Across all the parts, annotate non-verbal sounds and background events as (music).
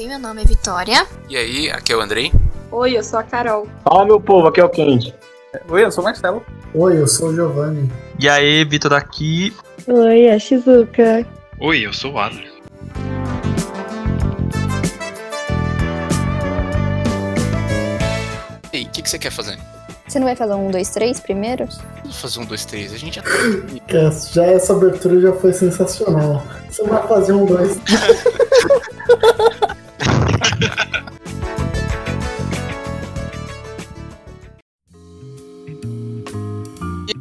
Oi, meu nome é Vitória. E aí, aqui é o Andrei. Oi, eu sou a Carol. Fala, meu povo, aqui é o Kendi. Oi, eu sou o Marcelo. Oi, eu sou o Giovanni. E aí, Vitor aqui. Oi, é a Shizuka. Oi, eu sou o Adler. E aí, o que, que você quer fazer? Você não vai fazer um, dois, três primeiro? Vamos fazer um, dois, três. A gente já tá. Já essa abertura já foi sensacional. Você vai fazer um dois. (laughs)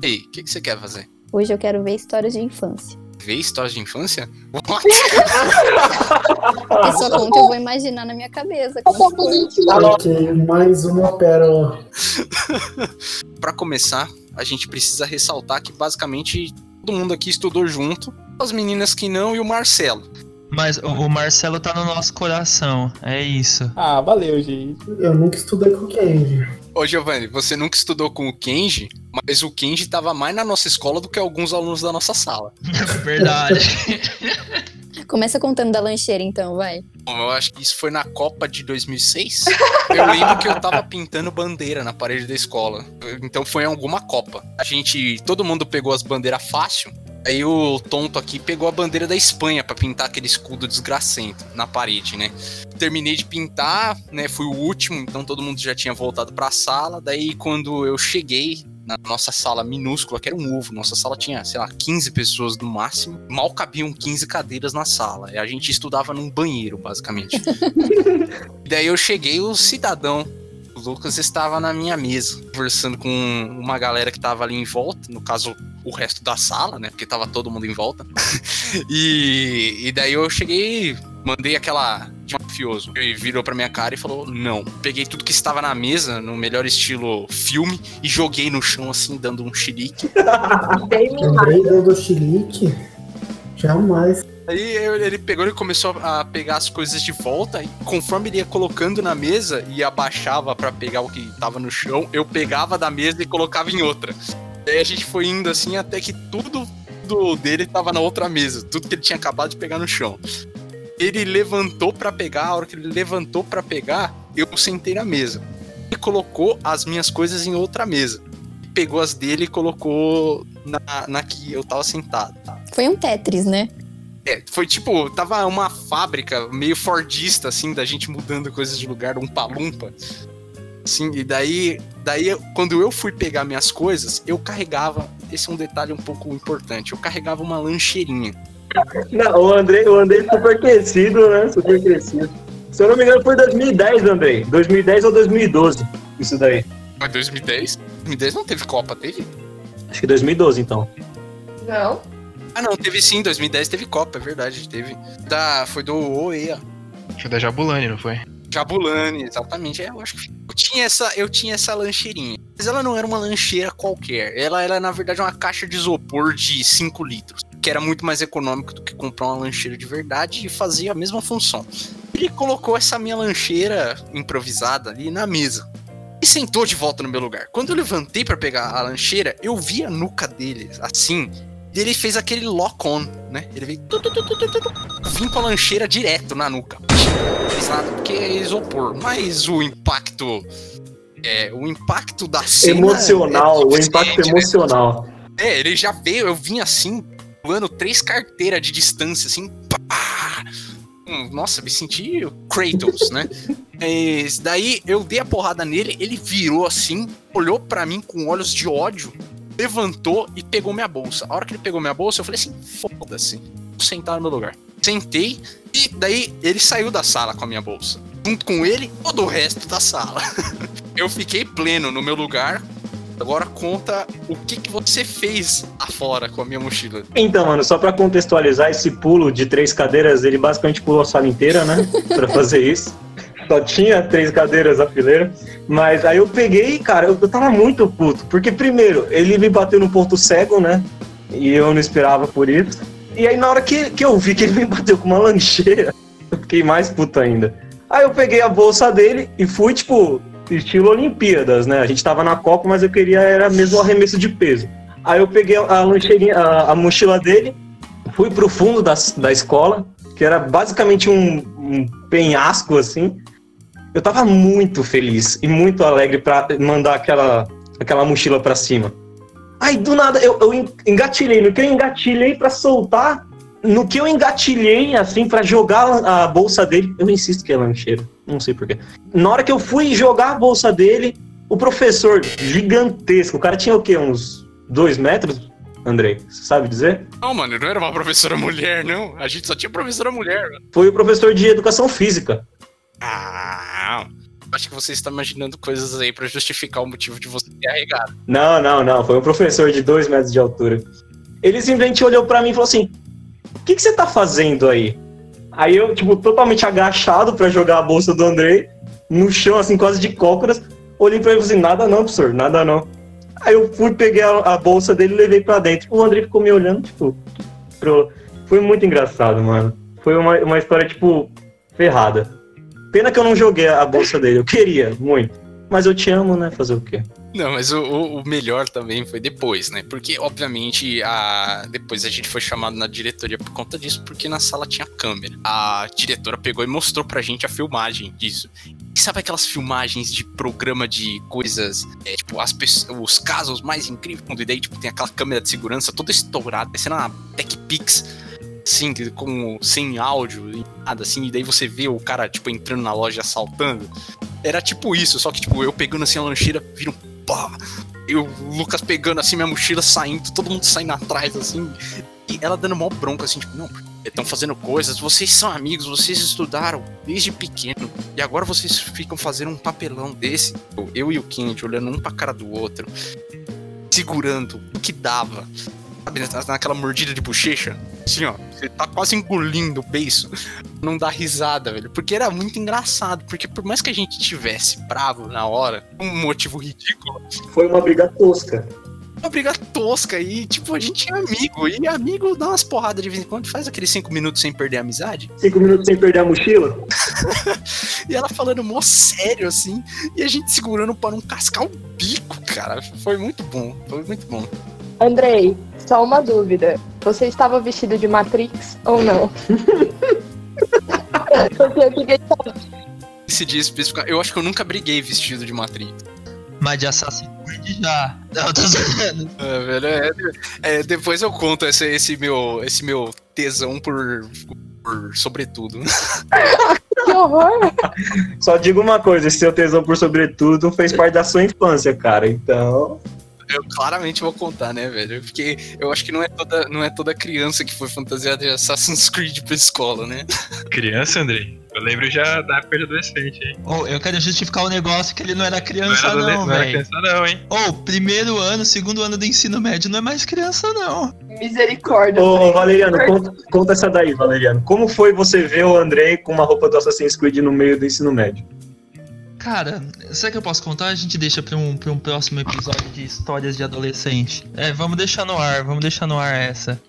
E aí, o que, que você quer fazer? Hoje eu quero ver histórias de infância. Ver histórias de infância? (laughs) É só como que eu vou imaginar na minha cabeça. ok, mais uma pérola. (laughs) Pra começar, a gente precisa ressaltar que basicamente todo mundo aqui estudou junto. As meninas que não e o Marcelo. Mas o Marcelo tá no nosso coração. É isso. Ah, valeu, gente. Eu nunca estudei com o Kenji. Ô Giovanni, você nunca estudou com o Kenji, mas o Kenji tava mais na nossa escola do que alguns alunos da nossa sala. (laughs) Verdade. (laughs) Começa contando da lancheira então, vai. Bom, eu acho que isso foi na Copa de 2006. Eu lembro que eu tava pintando bandeira na parede da escola. Então foi em alguma Copa. A gente, todo mundo pegou as bandeiras fácil. Aí o tonto aqui pegou a bandeira da Espanha pra pintar aquele escudo desgracento na parede, né? Terminei de pintar, né? Fui o último, então todo mundo já tinha voltado pra sala. Daí quando eu cheguei na nossa sala minúscula, que era um ovo, nossa sala tinha, sei lá, 15 pessoas no máximo. Mal cabiam 15 cadeiras na sala. E a gente estudava num banheiro, basicamente. (laughs) Daí eu cheguei, o cidadão o Lucas estava na minha mesa, conversando com uma galera que tava ali em volta, no caso, o resto da sala, né? Porque tava todo mundo em volta. (laughs) e, e daí eu cheguei, mandei aquela de mafioso. Ele virou pra minha cara e falou: Não. Peguei tudo que estava na mesa, no melhor estilo filme, e joguei no chão, assim, dando um xilique. Lembrei do chilique? Jamais. Aí ele pegou e começou a pegar as coisas de volta, e conforme ele ia colocando na mesa e abaixava pra pegar o que tava no chão, eu pegava da mesa e colocava em outra. Aí a gente foi indo assim até que tudo do dele tava na outra mesa, tudo que ele tinha acabado de pegar no chão. Ele levantou pra pegar, a hora que ele levantou pra pegar, eu sentei na mesa. E colocou as minhas coisas em outra mesa. Pegou as dele e colocou na, na que eu tava sentado. Foi um Tetris, né? É, foi tipo, tava uma fábrica meio fordista, assim, da gente mudando coisas de lugar, um palumpa. Assim, e daí, daí, quando eu fui pegar minhas coisas, eu carregava, esse é um detalhe um pouco importante, eu carregava uma lancheirinha. Não, o Andrei, o Andrei super crescido, né? Super crescido. Se eu não me engano, foi 2010, Andrei. 2010 ou 2012. Isso daí. Mas 2010? 2010 não teve Copa, teve? Acho que 2012, então. Não? Ah não, teve sim, 2010 teve Copa, é verdade, teve. Da, foi do OEA. Foi da Jabulani, não foi? Jabulani, exatamente. É, eu acho que tinha essa, eu tinha essa lancheirinha. Mas ela não era uma lancheira qualquer. Ela era, na verdade, uma caixa de isopor de 5 litros. Que era muito mais econômico do que comprar uma lancheira de verdade e fazia a mesma função. Ele colocou essa minha lancheira improvisada ali na mesa. E sentou de volta no meu lugar. Quando eu levantei pra pegar a lancheira, eu vi a nuca dele, assim. E ele fez aquele lock-on, né? Ele veio. Vim com a lancheira direto na nuca. Não fez nada porque é isopor. Mas o impacto. É, o impacto da cena. Emocional, é o impacto né? emocional. É, ele já veio, eu vim assim, pulando três carteiras de distância, assim. Pá! Hum, Nossa, me senti Kratos, né? (laughs) Mas daí eu dei a porrada nele, ele virou assim, olhou pra mim com olhos de ódio, levantou e pegou minha bolsa. A hora que ele pegou minha bolsa, eu falei assim: foda-se, vou sentar no meu lugar. Sentei e daí ele saiu da sala com a minha bolsa. Junto com ele, todo o resto da sala. (laughs) eu fiquei pleno no meu lugar, Agora conta o que, que você fez afora com a minha mochila. Então, mano, só pra contextualizar esse pulo de três cadeiras, ele basicamente pulou a sala inteira, né? (laughs) Pra fazer isso. Só tinha três cadeiras a fileira. Mas aí eu peguei, cara, eu, tava muito puto. Porque, primeiro, ele me bateu no ponto cego, né? E eu não esperava por isso. E aí, na hora que, que eu vi que ele me bateu com uma lancheira, eu fiquei mais puto ainda. Aí eu peguei a bolsa dele e fui, tipo, estilo Olimpíadas, né? A gente tava na Copa, mas eu queria era mesmo arremesso de peso. Aí eu peguei a lancheirinha, a, a mochila dele, fui pro fundo da, da escola, que era basicamente um, um penhasco assim. Eu tava muito feliz e muito alegre pra mandar aquela, aquela mochila pra cima. Aí do nada eu, eu en- engatilhei, no que eu engatilhei pra soltar, no que eu engatilhei assim pra jogar a bolsa dele, eu insisto que é lancheira, não sei porquê. Na hora que eu fui jogar a bolsa dele, o professor gigantesco, o cara tinha o quê? Uns dois metros, Andrei? Você sabe dizer? Não, mano, não era uma professora mulher, não. A gente só tinha professora mulher. mano. Foi o professor de educação física. Acho que você está imaginando coisas aí pra justificar o motivo de você ter arregado. Não, não, não. Foi um professor de dois metros de altura. Ele simplesmente olhou pra mim e falou assim: O que, que você tá fazendo aí? Aí eu, tipo, totalmente agachado pra jogar a bolsa do Andrei, no chão, assim, quase de cócoras. Olhei pra ele e falei assim: Nada não, professor, nada não. Aí eu fui, peguei a, a bolsa dele e levei pra dentro. O Andrei ficou me olhando, tipo. pro- Foi muito engraçado, mano. Foi uma, uma história, tipo, ferrada. Pena que eu não joguei a bolsa dele. Eu queria, muito. Mas eu te amo, né? Fazer o quê? Não, mas o, o- melhor também foi depois, né? Porque, obviamente, a... depois a gente foi chamado na diretoria por conta disso, porque na sala tinha câmera. A diretora pegou e mostrou pra gente a filmagem disso. E sabe aquelas filmagens de programa de coisas, é, tipo, as pessoas, os casos mais incríveis, e daí, tipo, tem aquela câmera de segurança toda estourada, parecendo uma TechPix, que- com, sem áudio, e nada assim, e daí você vê o cara, tipo, entrando na loja assaltando. Era tipo isso, só que, tipo, eu pegando assim a lancheira, vira um pá. E o Lucas pegando assim minha mochila, saindo, todo mundo saindo atrás, assim. E ela dando mó bronca, assim, tipo, não, estão fazendo coisas, vocês são amigos, vocês estudaram desde pequeno. E agora vocês ficam fazendo um papelão desse. Eu e o Kent olhando um pra cara do outro, segurando o que dava. Sabe, na- naquela mordida de bochecha? Assim, ó, você tá quase engolindo o beiço. Não dá risada, velho. Porque era muito engraçado. Porque por mais que a gente tivesse bravo na hora, um motivo ridículo, Foi uma briga tosca. uma briga tosca e, tipo, a gente é amigo. E amigo dá umas porradas de vez em quando, faz aqueles cinco minutos sem perder a amizade. Cinco minutos sem perder a mochila? (laughs) E ela falando mó sério, assim, e a gente segurando para não cascar o bico, cara. Foi muito bom, foi muito bom. Andrei, só uma dúvida. Você estava vestido de Matrix ou não? (laughs) Porque eu fiquei Esse dia específico, eu acho que eu nunca briguei vestido de Matrix. Mas de Assassin's Creed já. Não, tô. É, velho, é, é, depois eu conto esse, esse, meu, esse meu tesão por, por sobretudo. (laughs) que horror! Só digo uma coisa, esse seu tesão por sobretudo fez parte da sua infância, cara. Então. Eu claramente vou contar, né, velho? Porque eu acho que não é toda, não é toda criança que foi fantasiada de Assassin's Creed pra escola, né? Criança, Andrei? Eu lembro já da época de adolescente, hein? Ô, eu quero justificar o negócio que ele não era Não criança, era, adolescente, não, não era velho. criança não, hein? Ô, primeiro ano, segundo ano do ensino médio não é mais criança, não. Misericórdia. Ô, ô, Valeriano, conta, conta essa daí, Valeriano. Como foi você ver o Andrei com uma roupa do Assassin's Creed no meio do ensino médio? Cara, será que eu posso contar? A gente deixa pra um, pra um próximo episódio de histórias de adolescente. É, vamos deixar no ar, vamos deixar no ar essa.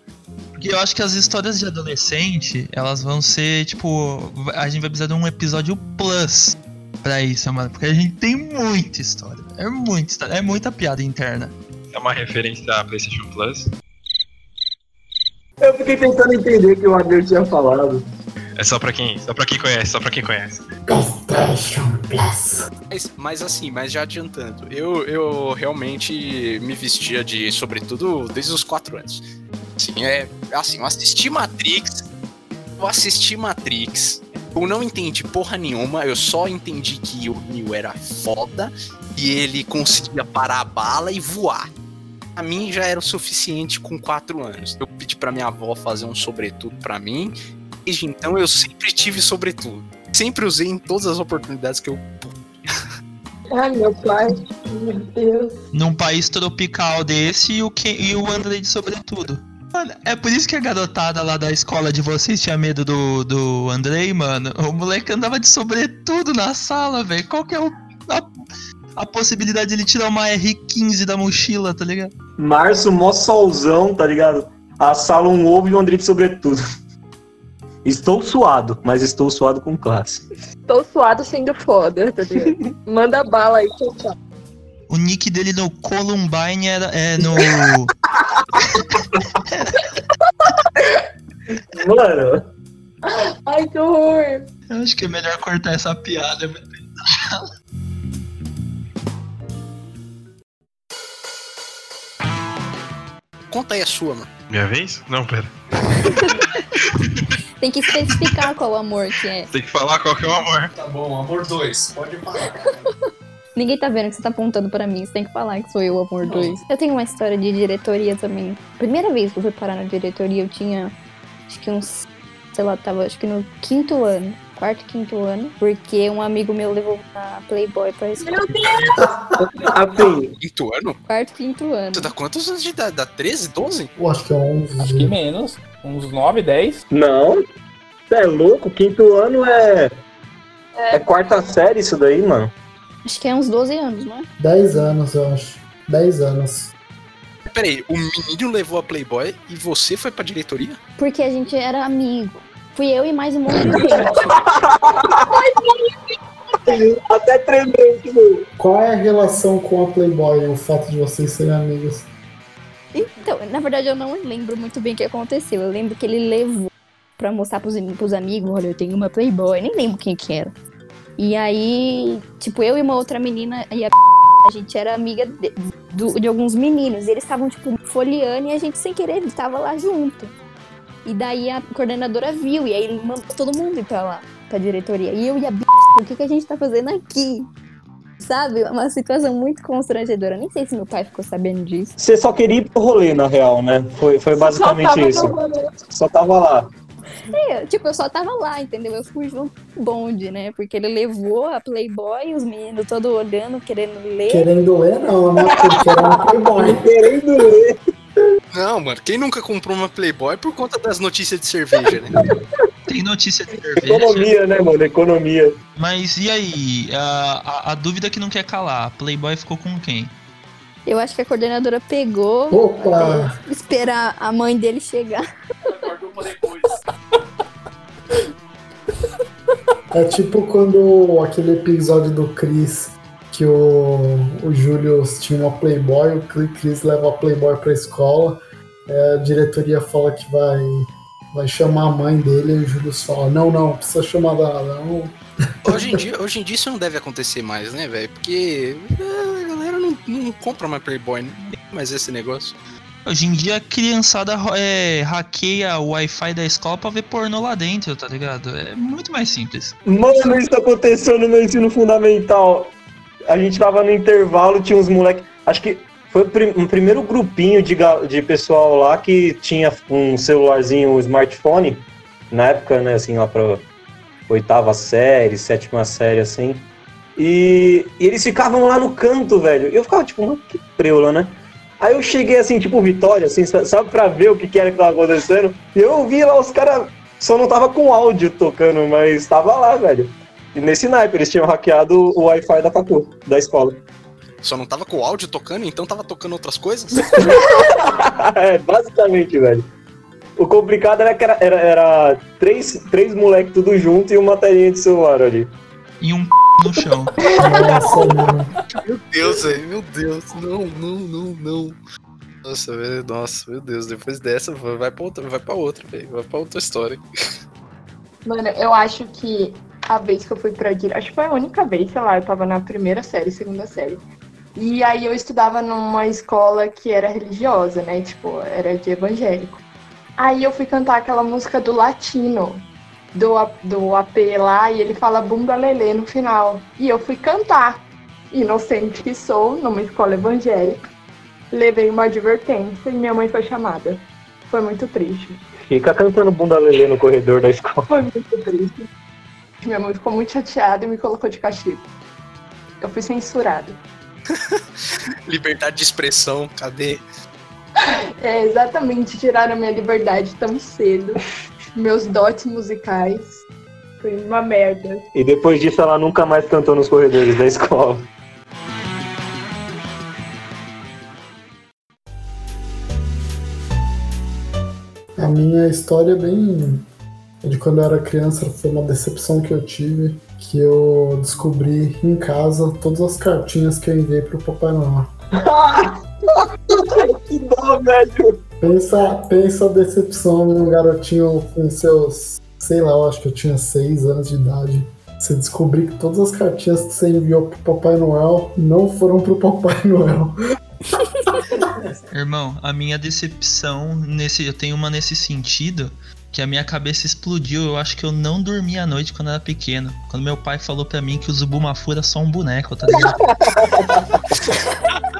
Porque eu acho que as histórias de adolescente, elas vão ser, tipo, a gente vai precisar de um episódio plus pra isso, mano. Porque a gente tem muita história. É muita história, é muita piada interna. É uma referência da PlayStation Plus. Eu fiquei tentando entender o que o Andrei tinha falado. É só pra quem, só pra quem conhece, só pra quem conhece. PlayStation Plus. Mas, mas assim, mas já adiantando, eu, eu realmente me vestia de sobretudo desde os quatro anos. Assim, é, assim, eu assisti Matrix, eu assisti Matrix, eu não entendi porra nenhuma, eu só entendi que o Neo era foda e ele conseguia parar a bala e voar. Pra mim já era o suficiente com quatro anos. Eu pedi pra minha avó fazer um sobretudo pra mim. Desde então eu sempre tive sobretudo. Sempre usei em todas as oportunidades que eu Ai, meu pai. Meu Deus. Num país tropical desse e o, que, e o Andrei de sobretudo. Mano, é por isso que a garotada lá da escola de vocês tinha medo do, do Andrei, mano. O moleque andava de sobretudo na sala, velho. Qual que é o, a, a possibilidade de ele tirar uma R15 da mochila, tá ligado? Março, mó solzão, tá ligado? A sala um ovo e um Andrei de sobretudo. Estou suado, mas estou suado com classe. Tô suado sendo foda, tá ligado? (laughs) Manda bala aí, tchau, tchau. O nick dele no Columbine era, é no. (laughs) Mano, Ai, que horror. Eu acho que é melhor cortar essa piada. Conta aí a sua, mano. Minha vez? Não, pera. (laughs) Tem que especificar qual amor que é. Tem que falar qual que é o amor. Tá bom, amor 2, pode falar. (laughs) Ninguém tá vendo que você tá apontando pra mim. Você tem que falar que sou eu, amor 2. Eu tenho uma história de diretoria também. Primeira vez que eu fui parar na diretoria, eu tinha acho que uns. Sei lá, tava acho que no quinto ano. Quarto, quinto ano. Porque um amigo meu levou na Playboy pra escola. Assim, Quinto ano? Quarto, quinto ano. Tu dá quantos anos de idade? Dá 13, 12? Eu acho que é 11. Acho que menos. Uns 9, 10. não. Você é louco? Quinto ano é. É quarta série isso daí, mano. Acho que é uns 12 anos, não é? 10 anos, eu acho. 10 anos. Peraí, o menino levou a Playboy e você foi pra diretoria? Porque a gente era amigo. Fui eu e mais um monte de gente. Até tremendo, tipo. Qual é a relação com a Playboy, o fato de vocês serem amigos? Então, na verdade, eu não lembro muito bem o que aconteceu. Eu lembro que ele levou pra mostrar pros, pros amigos, olha, eu tenho uma Playboy. Nem lembro quem que era. E aí, tipo, eu e uma outra menina e a (laughs) a gente era amiga de, do- de alguns meninos. Eles estavam, tipo, folheando e a gente, sem querer, estava lá junto. E daí a coordenadora viu, e aí mandou todo mundo ir pra lá, pra diretoria. E eu e a (laughs) b... o que, que a gente tá fazendo aqui? Sabe? Uma situação muito constrangedora. Nem sei se meu pai ficou sabendo disso. Você só queria ir pro rolê, na real, né? Foi, foi basicamente isso. Só tava lá. É, tipo, eu só tava lá, entendeu? Eu fui junto com o bonde, né? Porque ele levou a Playboy, os meninos todos olhando, querendo ler. Querendo ler, não, né? Porque Playboy. (laughs) Querendo ler. Não, mano, quem nunca comprou uma Playboy por conta das notícias de cerveja, né? (laughs) Tem notícia de cerveja. Economia, né, mano? Economia. Mas e aí? A, a, a dúvida que não quer calar. A Playboy ficou com quem? Eu acho que a coordenadora pegou Opa! esperar a mãe dele chegar. Guardou uma depois. É tipo quando aquele episódio do Chris que o, o Julius tinha uma Playboy, o Chris leva a Playboy pra escola, é, a diretoria fala que vai, vai chamar a mãe dele e o Julius fala, não, não, precisa chamar da não. (laughs) Hoje em dia, hoje em dia isso não deve acontecer mais, né, velho? Porque a galera não, não compra mais Playboy, não tem mais esse negócio. Hoje em dia a criançada é, hackeia o Wi-Fi da escola pra ver pornô lá dentro, tá ligado? É muito mais simples. Mano, isso aconteceu no meu ensino fundamental. A gente tava no intervalo, tinha uns moleques. Acho que foi um primeiro grupinho de, de pessoal lá que tinha um celularzinho, um smartphone, na época, né, assim, lá pra oitava série, sétima série, assim. E, e eles ficavam lá no canto, velho. Eu ficava tipo, mano, que preula, né? Aí eu cheguei assim, tipo, Vitória, assim, sa- sabe, pra ver o que, que era que tava acontecendo. E eu vi lá os caras. Só não tava com áudio tocando, mas tava lá, velho. E nesse naipe, eles tinham hackeado o Wi-Fi da facu, da escola. Só não tava com o áudio tocando, então tava tocando outras coisas? (laughs) é, basicamente, velho. O complicado era que era, era, era três, três moleques tudo junto e uma telinha de celular ali. E um no chão. (laughs) Nossa, mano. Meu Deus, velho, meu Deus. Não, não, não, não. Nossa, velho, nossa, meu Deus. Depois dessa, vai vai pra outra, vai pra outra, velho. Vai pra outra história. Mano, eu acho que a vez que eu fui pra dir, acho que foi a única vez, sei lá, eu tava na primeira série, segunda série. E aí eu estudava numa escola que era religiosa, né? Tipo, era de evangélico. Aí eu fui cantar aquela música do latino, do, do AP lá, e ele fala bunda lelê no final. E eu fui cantar. Inocente que sou, numa escola evangélica. Levei uma advertência e minha mãe foi chamada. Foi muito triste. Fica cantando bunda lelê no corredor da escola. Foi muito triste. Minha mãe ficou muito chateada e me colocou de castigo. Eu fui censurada. (laughs) Liberdade de expressão, cadê? É, exatamente, tiraram a minha liberdade tão cedo. Meus dotes musicais. Foi uma merda. E depois disso ela nunca mais cantou nos corredores da escola. A minha história é bem. De quando eu era criança, foi uma decepção que eu tive. Que eu descobri em casa todas as cartinhas que eu enviei pro Papai Noel. (laughs) que dó, velho! Pensa, pensa a decepção de um garotinho com seus sei lá, eu acho que eu tinha 6 anos de idade. Você descobriu que todas as cartinhas que você enviou pro Papai Noel não foram pro Papai (laughs) Noel. Irmão, a minha decepção nesse. Eu tenho uma nesse sentido. Que a minha cabeça explodiu. Eu acho que eu não dormi à noite quando era pequeno. Quando meu pai falou pra mim que o Zubumafu era só um boneco, tá ligado? (laughs)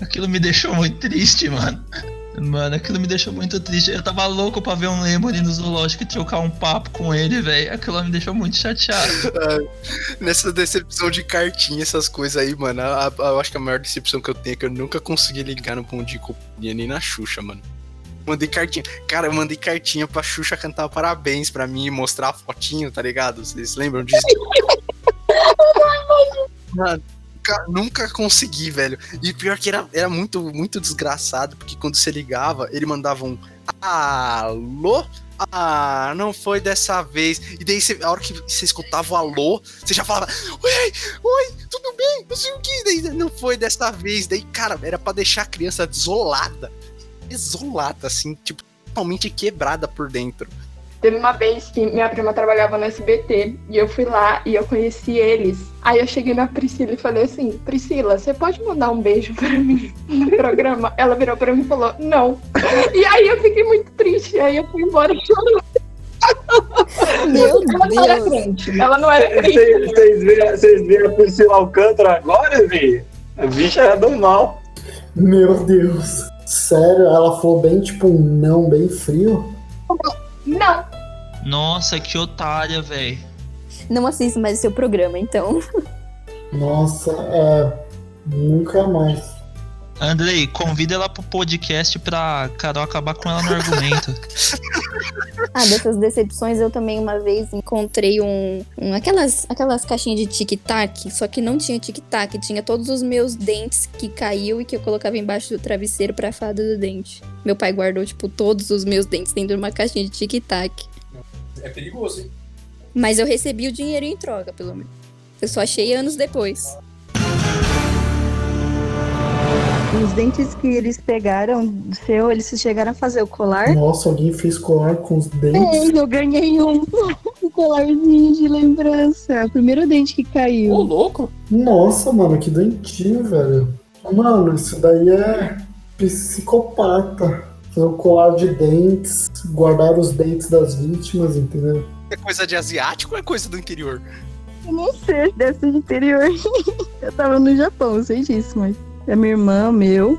Aquilo me deixou muito triste, mano. Mano, aquilo me deixou muito triste. Eu tava louco pra ver um Lemony no zoológico e trocar um papo com ele, velho. Aquilo me deixou muito chateado. (laughs) Nessa decepção de cartinha, essas coisas aí, mano. eu acho que a maior decepção que eu tenho é que eu nunca consegui ligar no Bom Dia e Companhia nem na Xuxa, mano. Mandei cartinha. Cara, eu mandei cartinha pra Xuxa cantar parabéns pra mim e mostrar a fotinho, tá ligado? Vocês lembram disso? Mano, nunca, nunca consegui, velho. E pior que era, era muito, muito desgraçado, porque quando você ligava, ele mandava um alô? Ah, não foi dessa vez. E daí, você- a hora que você escutava o alô, você já falava: Oi, oi, tudo bem? Não sei o que. Daí, não foi dessa vez. Daí, cara, era pra deixar a criança desolada. Desolada, assim, tipo, totalmente quebrada por dentro. Teve uma vez que minha prima trabalhava no SBT e eu fui lá e eu conheci eles. Aí eu cheguei na Priscila e falei assim: Priscila, você pode mandar um beijo pra mim no programa? Ela virou pra mim e falou: Não. E aí eu fiquei muito triste. Aí eu fui embora chorando. Meu Ela não era Deus. crente. Ela não era crente. Vocês vocês veem, vocês veem a Priscila Alcântara agora, Vi? A bicha é do mal. Meu Deus. Sério, ela falou bem tipo um não, bem frio. Não. Nossa, que otária, velho. Não assisto mais o seu programa, então. Nossa, é. Nunca mais. Andrei, convida ela pro podcast pra Carol acabar com ela no argumento. (laughs) Ah, dessas decepções eu também uma vez encontrei um, um- aquelas aquelas caixinhas de tic-tac, só que não tinha tic-tac, tinha todos os meus dentes que caiu e que eu colocava embaixo do travesseiro pra fada do dente. Meu pai guardou tipo todos os meus dentes dentro de uma caixinha de tic-tac, É perigoso, hein? mas eu recebi o dinheiro em troca, pelo menos. Eu só achei anos depois. Os dentes que eles pegaram do seu, eles chegaram a fazer o colar? Nossa, alguém fez colar com os dentes. É, eu ganhei um, (laughs) um colarzinho de lembrança. O primeiro dente que caiu. Ô, louco. Nossa, mano, que dentinho, velho. Mano, isso daí é psicopata. Fazer um colar de dentes, guardar os dentes das vítimas, entendeu? É coisa de asiático ou é coisa do interior? Eu não sei, deve ser de interior. (laughs) eu tava no Japão, eu sei disso, mas é minha irmã, meu.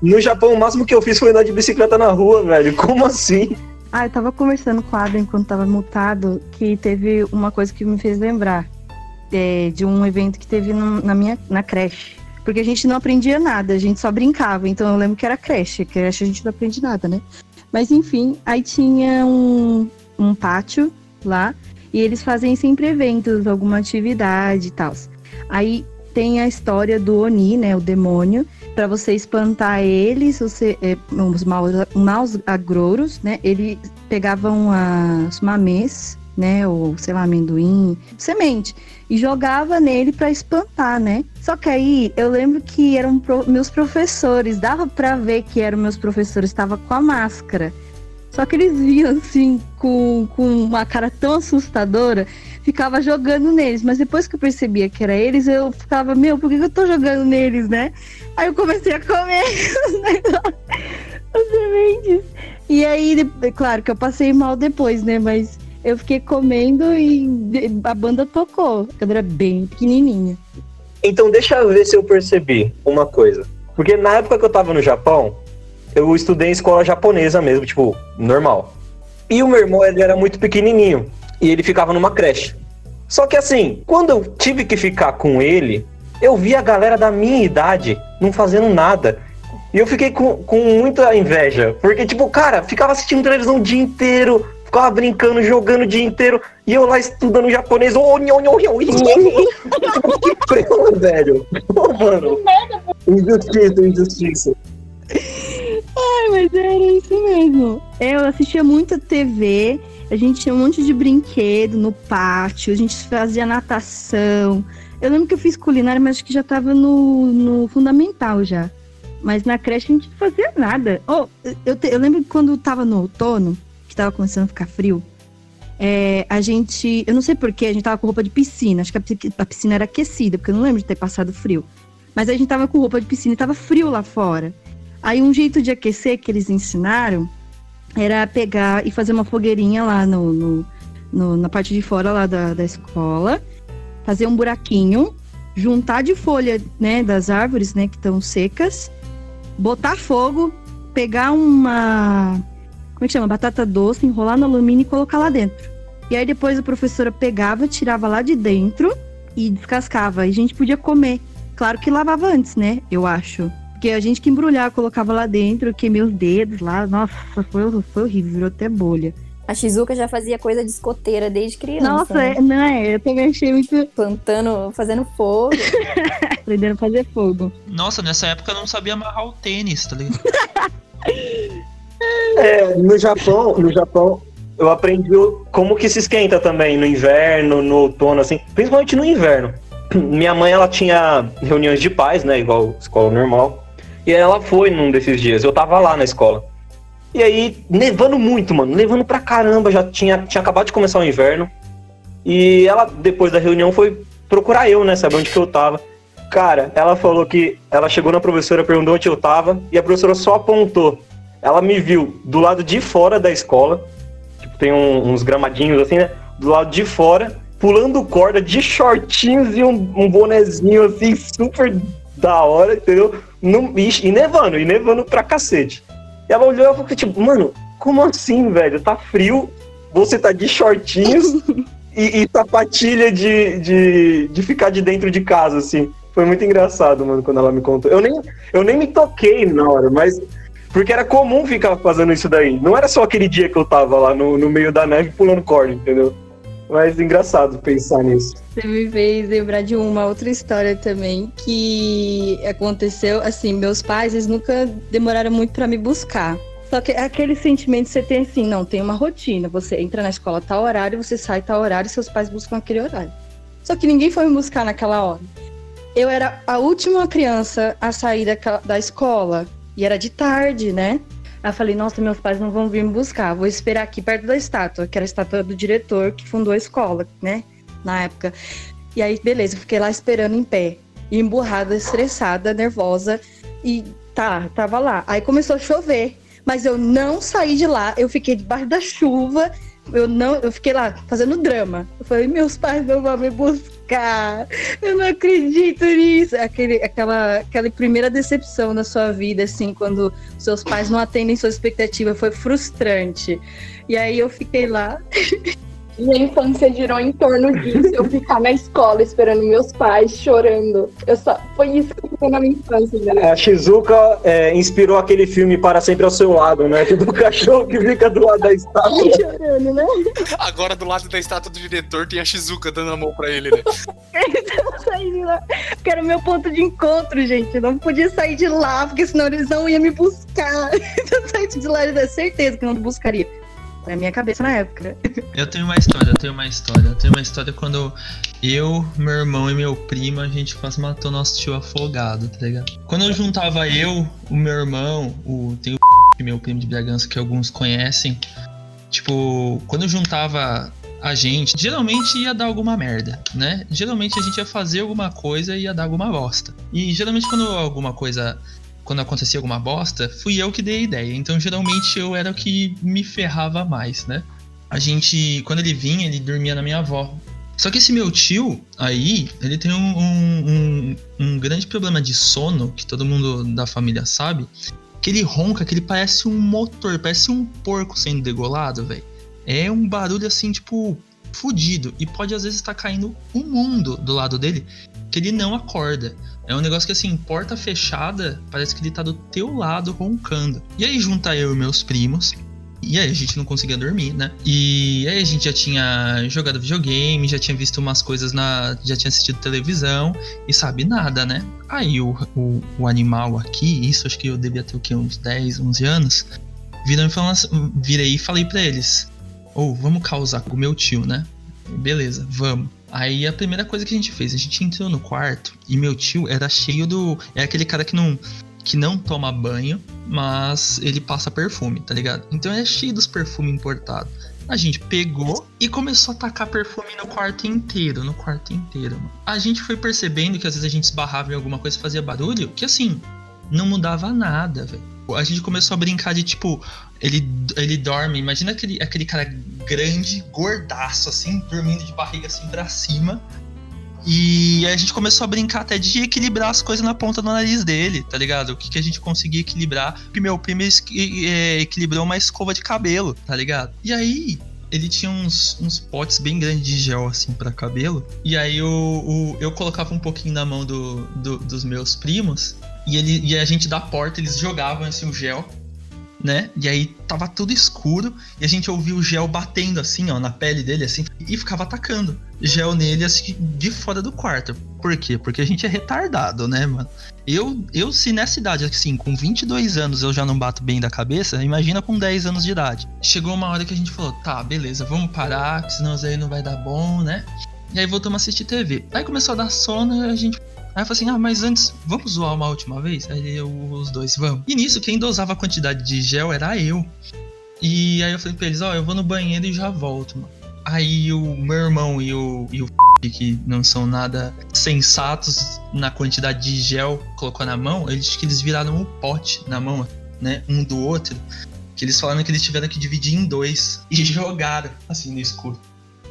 No Japão, o máximo que eu fiz foi andar de bicicleta na rua, velho. Como assim? Ah, eu tava conversando com o Adam enquanto tava mutado, que teve uma coisa que me fez lembrar é, de um evento que teve no- na minha na creche. Porque a gente não aprendia nada, a gente só brincava. Então eu lembro que era creche. Creche a gente não aprende nada, né? Mas enfim, aí tinha um, um pátio lá e eles fazem sempre eventos, alguma atividade e tal. Aí tem a história do Oni, né? O demônio. Pra você espantar eles, você, é, os maus, maus agrouros, né? Eles pegavam as mamês, né? Ou, sei lá, amendoim, semente. E jogava nele pra espantar, né? Só que aí eu lembro que eram pro- meus professores. Dava pra ver que eram meus professores. Estava com a máscara. Só que eles viam assim, com, com uma cara tão assustadora, ficava jogando neles. Mas depois que eu percebia que era eles, eu ficava, meu, por que que eu tô jogando neles, né? Aí eu comecei a comer os (laughs) negócios, as sementes. E aí, claro que eu passei mal depois, né? Mas eu fiquei comendo e a banda tocou. Quando era bem pequenininha. Então deixa eu ver se eu percebi uma coisa. Porque na época que eu tava no Japão, eu estudei em escola japonesa mesmo, tipo, normal. E o meu irmão, ele era muito pequenininho. E ele ficava numa creche. Só que assim, quando eu tive que ficar com ele, eu vi a galera da minha idade não fazendo nada. E eu fiquei com, com muita inveja. Porque, tipo, cara, ficava assistindo televisão o dia inteiro, ficava brincando, jogando o dia inteiro. E eu lá estudando japonês. Oh, nho, nho, nho, nho. (laughs) que pena, velho. Pô, mano. Injustiça, injustiça. Ai, mas era isso mesmo. Eu assistia muita TV, a gente tinha um monte de brinquedo no pátio, a gente fazia natação. Eu lembro que eu fiz culinária, mas acho que já tava no, no fundamental já. Mas na creche a gente não fazia nada. Oh, eu, te- eu lembro que quando tava no outono, que tava começando a ficar frio, é, a gente. Eu não sei porquê, a gente tava com roupa de piscina. Acho que a piscina era aquecida, porque eu não lembro de ter passado frio. Mas a gente tava com roupa de piscina e tava frio lá fora. Aí um jeito de aquecer que eles ensinaram era pegar e fazer uma fogueirinha lá no, no- no- na parte de fora lá da, da escola, fazer um buraquinho, juntar de folha, né, das árvores, né, que estão secas, botar fogo, pegar uma como é que chama? Batata doce, enrolar no alumínio e colocar lá dentro. E aí depois a professora pegava, tirava lá de dentro e descascava. E a gente podia comer. Claro que lavava antes, né? Eu acho. Porque a gente que embrulhava, colocava lá dentro, queimei os dedos lá. Nossa, foi, foi horrível, virou até bolha. A Shizuka já fazia coisa de escoteira desde criança. Nossa, né? é, não é? Eu também achei muito. Plantando, fazendo fogo. (laughs) Aprendendo a fazer fogo. Nossa, nessa época eu não sabia amarrar o tênis, tá ligado? (laughs) É, no Japão, no Japão, eu aprendi como que se esquenta também no inverno, no outono, assim, principalmente no inverno. (clears throat) Minha mãe, ela tinha reuniões de pais, né, igual escola normal. E ela foi num desses dias, eu tava lá na escola. E aí, nevando muito, mano, nevando pra caramba, já tinha, tinha acabado de começar o inverno. E ela, depois da reunião, foi procurar eu, né, saber onde que eu tava. Cara, ela falou que ela chegou na professora, perguntou onde eu tava, e a professora só apontou. Ela me viu do lado de fora da escola, tipo, tem um- uns gramadinhos assim, né? Do lado de fora, pulando corda de shortinhos e um, um bonezinho assim, super da hora, entendeu? E, e nevando, e nevando pra cacete. E ela olhou e falou, tipo, mano, como assim, velho? Tá frio, você tá de shortinhos (laughs) e, e sapatilha de, de, de ficar de dentro de casa, assim. Foi muito engraçado, mano, quando ela me contou. Eu nem, eu nem me toquei na hora, mas. Porque era comum ficar fazendo isso daí. Não era só aquele dia que eu tava lá no, no meio da neve pulando corda, entendeu? Mas engraçado pensar nisso. Você me fez lembrar de uma outra história também que aconteceu. Assim, meus pais, eles nunca demoraram muito pra me buscar. Só que é aquele sentimento que você tem assim, não, tem uma rotina. Você entra na escola tal horário, você sai tal horário seus pais buscam aquele horário. Só que ninguém foi me buscar naquela hora. Eu era a última criança a sair daquela- da escola. E era de tarde, né? Aí eu falei, nossa, meus pais não vão vir me buscar. Vou esperar aqui perto da estátua, que era a estátua do diretor que fundou a escola, né? Na época. E aí, beleza, fiquei lá esperando em pé. Emburrada, estressada, nervosa. E tá, tava lá. Aí começou a chover. Mas eu não saí de lá. Eu fiquei debaixo da chuva. Eu não, eu fiquei lá fazendo drama. Eu falei, meus pais não vão me buscar. Eu não acredito nisso. Aquele, aquela, aquela primeira decepção na sua vida, assim, quando seus pais não atendem sua expectativa, foi frustrante. E aí eu fiquei lá. (laughs) Minha infância girou em torno disso. Eu ficar na escola esperando meus pais chorando. Eu só... Foi isso que ficou na minha infância, né? A Shizuka é, inspirou aquele filme Para Sempre ao Seu Lado, né? Do cachorro que fica do lado da estátua. chorando, né? Agora do lado da estátua do diretor tem a Shizuka dando a mão pra ele, né? Eu não saí de lá. Porque era o meu ponto de encontro, gente. Eu não podia sair de lá, porque senão eles não iam me buscar. (laughs) Se eu saísse de lá, eu tinha certeza que não me buscaria. Na minha cabeça na época. Eu tenho uma história, eu tenho uma história. Eu tenho uma história quando eu, meu irmão e meu primo, a gente quase matou nosso tio afogado, tá ligado? Quando eu juntava eu, o meu irmão, o tem o (laughs) meu primo de Bragança que alguns conhecem. Tipo, quando eu juntava a gente, geralmente ia dar alguma merda, né? Geralmente a gente ia fazer alguma coisa e ia dar alguma bosta. E geralmente quando alguma coisa quando acontecia alguma bosta, fui eu que dei a ideia. Então, geralmente, eu era o que me ferrava mais, né? A gente, quando ele vinha, ele dormia na minha avó. Só que esse meu tio, aí, ele tem um, um, um, grande problema de sono, que todo mundo da família sabe, que ele ronca, que ele parece um motor, parece um porco sendo degolado, velho. É um barulho assim, tipo, fudido. E pode às vezes estar caindo um mundo do lado dele, que ele não acorda. É um negócio que assim, porta fechada, parece que ele tá do teu lado roncando. E aí junta eu e meus primos. E aí a gente não conseguia dormir, né? E aí a gente já tinha jogado videogame, já tinha visto umas coisas na. já tinha assistido televisão e sabe nada, né? Aí o, o, o animal aqui, isso acho que eu devia ter o quê? Uns 10, 11 anos. Falou assim- virei e falei pra eles: Ô, vamos causar com o meu tio, né? Beleza, vamos. Aí a primeira coisa que a gente fez, a gente entrou no quarto e meu tio era cheio do. É aquele cara que não. que não toma banho, mas ele passa perfume, tá ligado? Então é cheio dos perfumes importados. A gente pegou e começou a tacar perfume no quarto inteiro, no quarto inteiro. Mano. A gente foi percebendo que às vezes a gente esbarrava em alguma coisa e fazia barulho, que assim, não mudava nada, velho. A gente começou a brincar de tipo, ele, ele dorme, imagina aquele, aquele cara grande, gordaço, assim, dormindo de barriga assim pra cima. E a gente começou a brincar até de equilibrar as coisas na ponta do nariz dele, tá ligado? O que, que a gente conseguia equilibrar. Porque meu primo é, equilibrou uma escova de cabelo, tá ligado? E aí, ele tinha uns, uns potes bem grandes de gel, assim, para cabelo. E aí eu, eu colocava um pouquinho na mão do, do, dos meus primos. E, ele, e a gente da porta, eles jogavam assim, o gel né? E aí tava tudo escuro e a gente ouvia o gel batendo assim, ó, na pele dele, assim, e ficava atacando gel nele, assim, de fora do quarto. Por quê? Porque a gente é retardado, né, mano? Eu, eu se nessa idade, assim, com 22 anos eu já não bato bem da cabeça, imagina com 10 anos de idade. Chegou uma hora que a gente falou, tá, beleza, vamos parar, senão isso aí não vai dar bom, né? E aí voltamos a assistir TV. Aí começou a dar sono e a gente Aí eu falei assim: ah, mas antes, vamos zoar uma última vez? Aí eu, os dois, vamos. E nisso, quem dosava a quantidade de gel era eu. E aí eu falei pra eles: ó, oh, eu vou no banheiro e já volto, mano. Aí o meu irmão e o, e o que não são nada sensatos na quantidade de gel que colocou na mão, eles que eles viraram um pote na mão, né? Um do outro. Que eles falaram que eles tiveram que dividir em dois (laughs) e jogaram assim no escuro.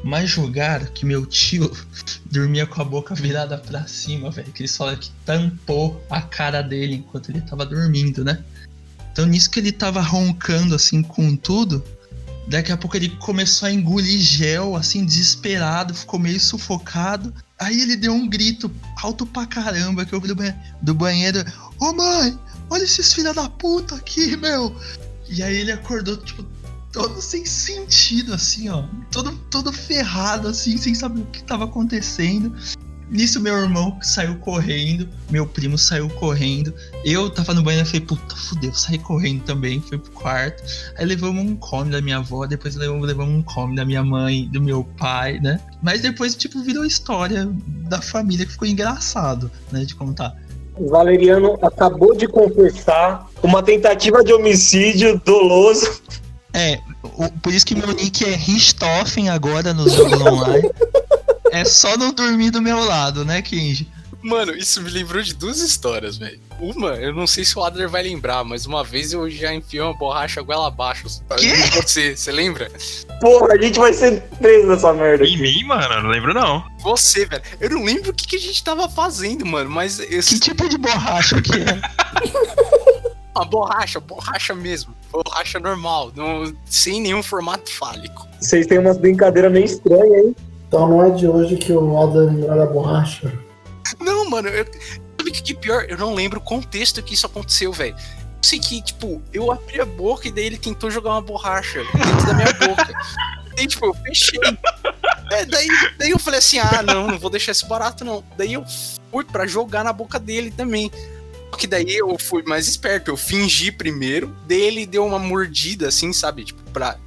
Mas jogaram que meu tio (laughs) dormia com a boca virada para cima, velho. Que eles falaram que tampou a cara dele enquanto ele tava dormindo, né? Então nisso que ele tava roncando assim com tudo, daqui a pouco ele começou a engolir gel, assim, desesperado, ficou meio sufocado. Aí ele deu um grito alto pra caramba que eu vi do, banheiro, do banheiro. Ô oh, mãe, olha esses filha da puta aqui, meu! E aí ele acordou, tipo, todo sem sentido, assim, ó. Todo, todo ferrado, assim, sem saber o que tava acontecendo. Nisso, meu irmão saiu correndo, meu primo saiu correndo. Eu tava no banheiro e falei, puta, fudeu, saí correndo também, fui pro quarto. Aí levamos um come da minha avó, depois levamos, levamos um come da minha mãe, do meu pai, né? Mas depois, tipo, virou história da família que ficou engraçado, né, de contar. O Valeriano acabou de confessar uma tentativa de homicídio doloso é, o, por isso que meu nick é Richthofen agora no jogo online. É só não dormir do meu lado, né, Kenji? Mano, isso me lembrou de duas histórias, velho. Uma, eu não sei se o Adler vai lembrar, mas uma vez eu já enfiei uma borracha goela abaixo. Que? Você, você lembra? Porra, a gente vai ser preso nessa merda. Em mim, mano? Não lembro não. Você, velho. Eu não lembro o que, que a gente tava fazendo, mano, mas... Eu... Que tipo de borracha que é? (laughs) Uma borracha, borracha mesmo. Borracha normal, não, sem nenhum formato fálico. Vocês têm umas brincadeiras meio estranhas, hein? Então não é de hoje que o Alda lembrou da borracha. Não, mano, eu, sabe o que é pior? Eu não lembro o contexto que isso aconteceu, velho. Eu sei que, tipo, eu abri a boca e daí ele tentou jogar uma borracha dentro da minha boca. (laughs) daí, tipo, eu fechei. É, daí, daí eu falei assim: ah, não, não vou deixar esse barato, não. Daí eu fui para jogar na boca dele também. Só que daí eu fui mais esperto, eu fingi primeiro, dele deu uma mordida, assim, sabe? Tipo, pra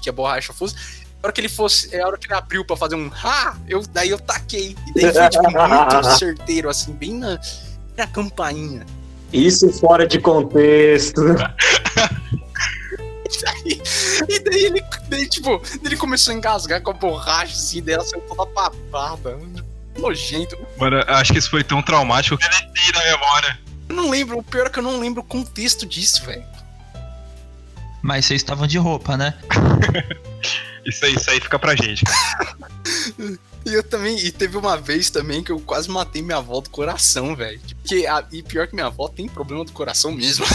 que a borracha fosse. A hora que ele fosse, é a hora que ele abriu pra fazer um ha, eu, daí eu taquei. E daí foi, tipo, (laughs) muito certeiro, assim, bem na, na campainha. Isso fora de contexto. (laughs) e daí ele, daí, tipo, ele começou a engasgar com a borracha, assim, dela saiu toda papada. Nojento. Mano, acho que isso foi tão traumático que ele tira a memória. Eu não lembro, o pior é que eu não lembro o contexto disso, velho. Mas vocês estavam de roupa, né? (laughs) isso aí, isso aí fica pra gente, cara. (laughs) E eu também, e teve uma vez também que eu quase matei minha avó do coração, velho. A, e pior que minha avó tem problema do coração mesmo.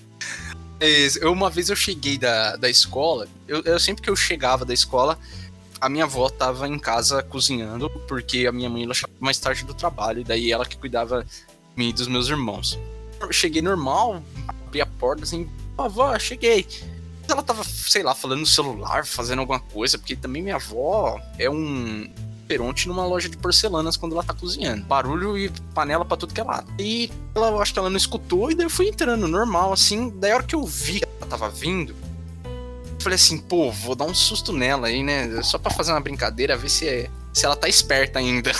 (laughs) eu, uma vez eu cheguei da, da escola, eu, eu, sempre que eu chegava da escola, a minha avó tava em casa cozinhando, porque a minha mãe ela chegava mais tarde do trabalho, e daí ela que cuidava mim e dos meus irmãos. Eu cheguei normal, abri a porta assim, avó, cheguei. Ela tava, sei lá, falando no celular, fazendo alguma coisa, porque também minha avó é um peronte numa loja de porcelanas quando ela tá cozinhando. Barulho e panela pra tudo que é lado. E ela, eu acho que ela não escutou, e daí eu fui entrando normal, assim. Daí a hora que eu vi que ela tava vindo, eu falei assim, pô, vou dar um susto nela aí, né? Só pra fazer uma brincadeira, ver se, é, se ela tá esperta ainda.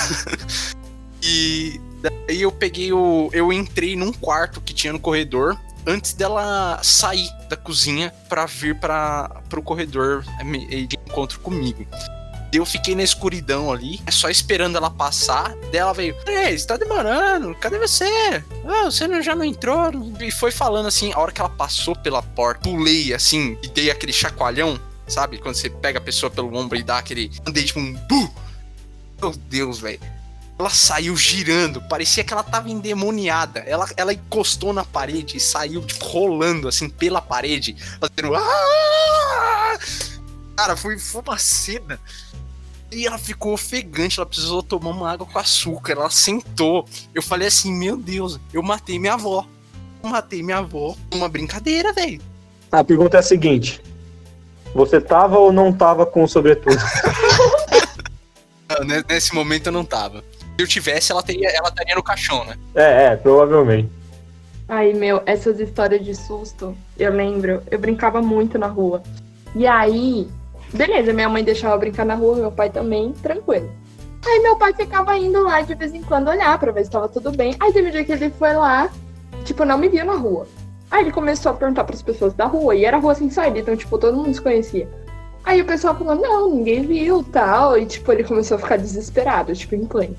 (laughs) e Daí eu peguei o. Eu entrei num quarto que tinha no corredor antes dela sair da cozinha pra vir para pro corredor é, me- de encontro comigo. Eu fiquei na escuridão ali, só esperando ela passar. Daí ela veio, Ei, você tá demorando, cadê você? Ah, você já não entrou? E foi falando assim, a hora que ela passou pela porta, pulei assim e dei aquele chacoalhão, sabe? Quando você pega a pessoa pelo ombro e dá aquele. Andei tipo um. "Bu!" Meu Deus, velho. Ela saiu girando, parecia que ela tava endemoniada. Ela, ela encostou na parede e saiu, tipo, rolando assim pela parede, fazendo. "Ah!" Cara, foi, foi uma cena. E ela ficou ofegante, ela precisou tomar uma água com açúcar. Ela sentou. Eu falei assim: Meu Deus, eu matei minha avó. Eu matei minha avó. Uma brincadeira, velho. A pergunta é a seguinte: Você tava ou não tava com o sobretudo? (laughs) Ne- Nesse momento eu não tava. Se eu tivesse, ela, teria, ela estaria no caixão, né? É, é, provavelmente. Aí, meu, essas histórias de susto, eu lembro, eu brincava muito na rua. E aí, beleza, minha mãe deixava eu brincar na rua, meu pai também, tranquilo. Aí meu pai ficava indo lá de vez em quando olhar pra ver se tava tudo bem. Aí teve um dia que ele foi lá, tipo, não me viu na rua. Aí ele começou a perguntar pras pessoas da rua, e era rua sem saída, então, tipo, todo mundo se conhecia. Aí o pessoal falou, não, ninguém viu, tal, e, tipo, ele começou a ficar desesperado, tipo, em pleno.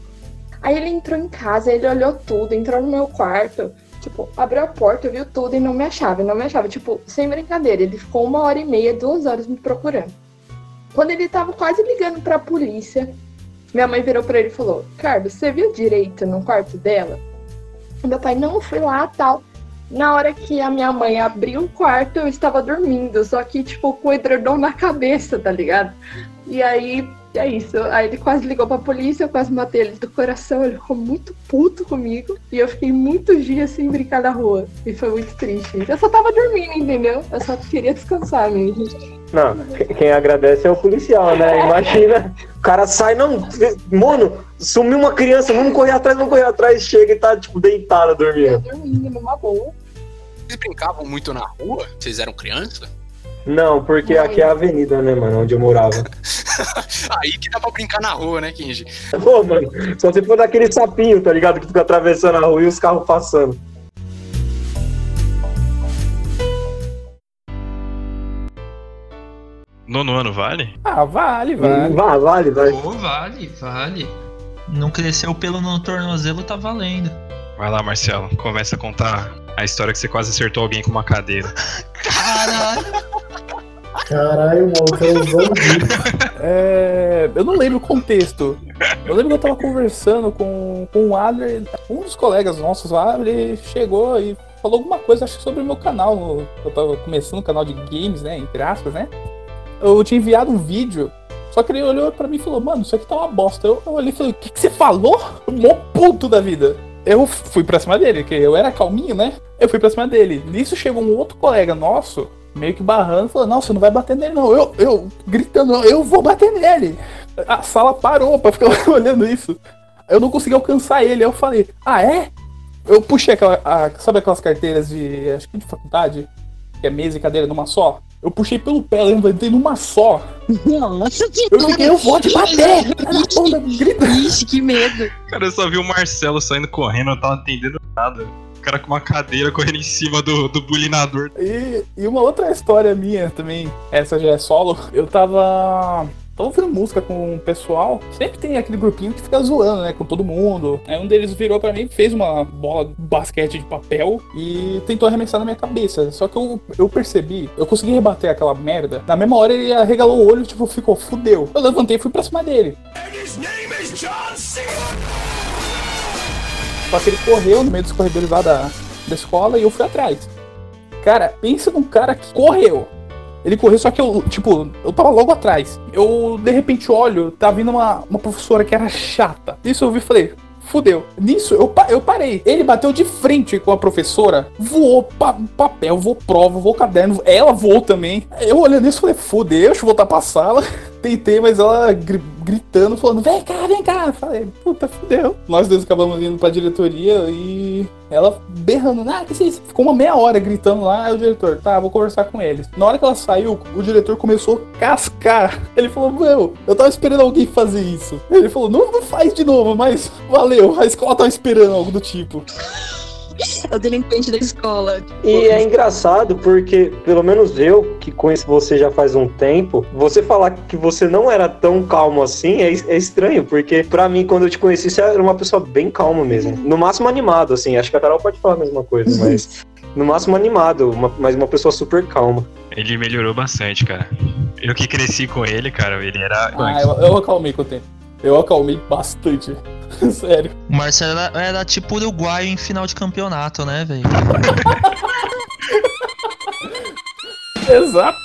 Aí ele entrou em casa, ele olhou tudo, entrou no meu quarto, Tipo, abriu a porta, viu tudo e não me achava, não me achava. Tipo, sem brincadeira, ele ficou uma hora e meia, duas horas me procurando. Quando ele tava quase ligando pra polícia, minha mãe virou pra ele e falou: Carlos, você viu direito no quarto dela? Meu pai, não, fui lá tal. Na hora que a minha mãe abriu o quarto, eu estava dormindo, só que, tipo, com o edredom na cabeça, tá ligado? E aí, é isso. Aí ele quase ligou pra polícia, eu quase matei ele do coração, ele ficou muito puto comigo. E eu fiquei muitos dias sem brincar na rua. E foi muito triste. Eu só tava dormindo, entendeu? Eu só queria descansar mesmo. Não, que- quem agradece é o policial, né? (laughs) Imagina, o cara sai, não, mano, sumiu uma criança, vamos correr atrás, vamos correr atrás, chega e tá, tipo, deitada Eu dormindo. dormindo numa boa. Vocês brincavam muito na rua? Vocês eram criança? Não, porque aqui é a avenida, né, mano, onde eu morava. (laughs) Aí que dá pra brincar na rua, né, Kenji? Pô, mano, só se for daquele sapinho, tá ligado? Que fica atravessando a rua e os carros passando. Nono ano vale? Ah, vale, vale. Vai, vale, vai. Pô, vale, vale. Não cresceu pelo no tornozelo, tá valendo. Vai lá, Marcelo. Começa a contar a história que você quase acertou alguém com uma cadeira. Caralho. (laughs) Caralho, o maluco é um. (laughs) É, eu não lembro o contexto. Eu lembro que eu tava conversando com, com o Adler, um dos colegas nossos lá, ele chegou e falou alguma coisa, acho que sobre o meu canal. Eu tava começando um canal de games, né? Entre aspas, né? Eu tinha enviado um vídeo, só que ele olhou pra mim e falou, mano, isso aqui tá uma bosta. Eu, eu olhei e falei, o que, que você falou? Mó puto da vida. Eu fui pra cima dele, que eu era calminho, né? Eu fui pra cima dele. Nisso chegou um outro colega nosso, meio que barrando, falou, não, você não vai bater nele, não. Eu, eu gritando, eu vou bater nele. A sala parou pra ficar (laughs) olhando isso. Eu não consegui alcançar ele. Eu falei, ah, é? Eu puxei aquela. a- sabe aquelas carteiras de. acho que de faculdade? Que é mesa e cadeira numa só? Eu puxei pelo pé, eu levantei numa só. Nossa, que Eu fiquei, eu vou te bater! Ixi, que medo. Cara, eu só vi o Marcelo saindo correndo, eu não tava entendendo nada. O cara com uma cadeira correndo em cima do, do bulinador. E, e uma outra história minha também, essa já é solo. Eu tava. Tava ouvindo música com o pessoal. Sempre tem aquele grupinho que fica zoando, né? Com todo mundo. Aí um deles virou pra mim, fez uma bola de basquete de papel e tentou arremessar na minha cabeça. Só que eu, eu percebi, eu consegui rebater aquela merda. Na mesma hora ele arregalou o olho, tipo, ficou, fudeu. Eu levantei e fui pra cima dele. Só que ele correu no meio dos corredores lá da, da escola e eu fui atrás. Cara, pensa num cara que correu. Ele correu, só que eu, tipo, eu tava logo atrás. Eu, de repente, olho, tá vindo uma, uma professora que era chata. Isso eu vi e falei, fudeu. Nisso, eu, eu parei. Ele bateu de frente com a professora, voou pa- papel, voou prova, voou caderno. Ela voou também. Eu olhando isso, falei, fudeu, deixa eu voltar pra sala. (laughs) tentei, mas ela gritando, falando, vem cá, vem cá. Falei, puta, fudeu. Nós dois acabamos indo pra diretoria e ela berrando, ah, que isso? Ficou uma meia hora gritando lá, o diretor, tá, vou conversar com eles. Na hora que ela saiu, o diretor começou a cascar. Ele falou, meu, eu tava esperando alguém fazer isso. Ele falou, não, não faz de novo, mas valeu, a escola tava esperando algo do tipo. (laughs) É o delinquente da escola. E é engraçado porque, pelo menos eu, que conheço você já faz um tempo, você falar que você não era tão calmo assim é, é estranho, porque pra mim, quando eu te conheci, você era uma pessoa bem calma mesmo. No máximo animado, assim. Acho que a Carol pode falar a mesma coisa, (laughs) mas. No máximo animado, uma- mas uma pessoa super calma. Ele melhorou bastante, cara. Eu que cresci com ele, cara, ele era. Ah, eu, eu acalmei com o tempo. Eu acalmei bastante. (laughs) Sério. O Marcelo era, era tipo uruguaio em final de campeonato, né, velho? (laughs) Exato.